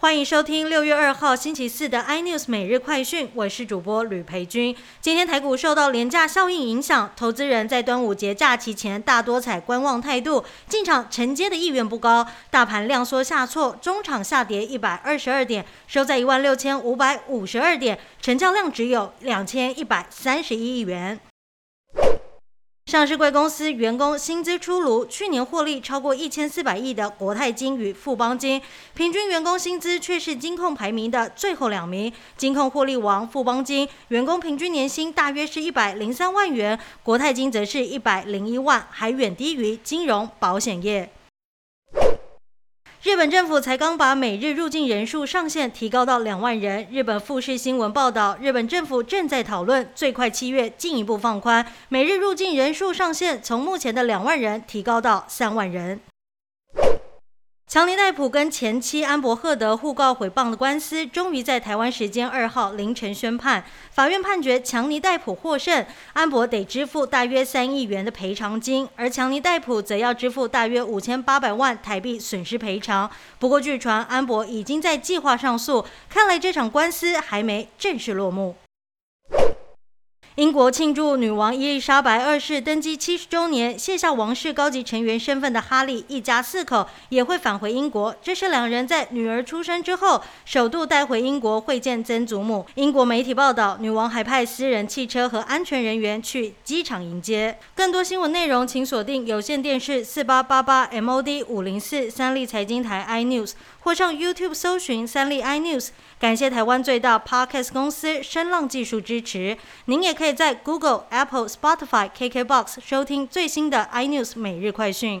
欢迎收听六月二号星期四的 iNews 每日快讯，我是主播吕培军。今天台股受到廉价效应影响，投资人在端午节假期前大多采观望态度，进场承接的意愿不高。大盘量缩下挫，中场下跌一百二十二点，收在一万六千五百五十二点，成交量只有两千一百三十一亿元。上市贵公司员工薪资出炉，去年获利超过一千四百亿的国泰金与富邦金，平均员工薪资却是金控排名的最后两名。金控获利王富邦金员工平均年薪大约是一百零三万元，国泰金则是一百零一万，还远低于金融保险业。日本政府才刚把每日入境人数上限提高到两万人。日本富士新闻报道，日本政府正在讨论最快七月进一步放宽每日入境人数上限，从目前的两万人提高到三万人。强尼戴普跟前妻安伯赫德互告诽谤的官司，终于在台湾时间二号凌晨宣判。法院判决强尼戴普获胜，安伯得支付大约三亿元的赔偿金，而强尼戴普则要支付大约五千八百万台币损失赔偿。不过，据传安伯已经在计划上诉，看来这场官司还没正式落幕。英国庆祝女王伊丽莎白二世登基七十周年，卸下王室高级成员身份的哈利一家四口也会返回英国。这是两人在女儿出生之后首度带回英国会见曾祖母。英国媒体报道，女王还派私人汽车和安全人员去机场迎接。更多新闻内容，请锁定有线电视四八八八 MOD 五零四三立财经台 iNews，或上 YouTube 搜寻三立 iNews。感谢台湾最大 Podcast 公司声浪技术支持。您也可以以在 Google、Apple、Spotify、KKBox 收听最新的 iNews 每日快讯。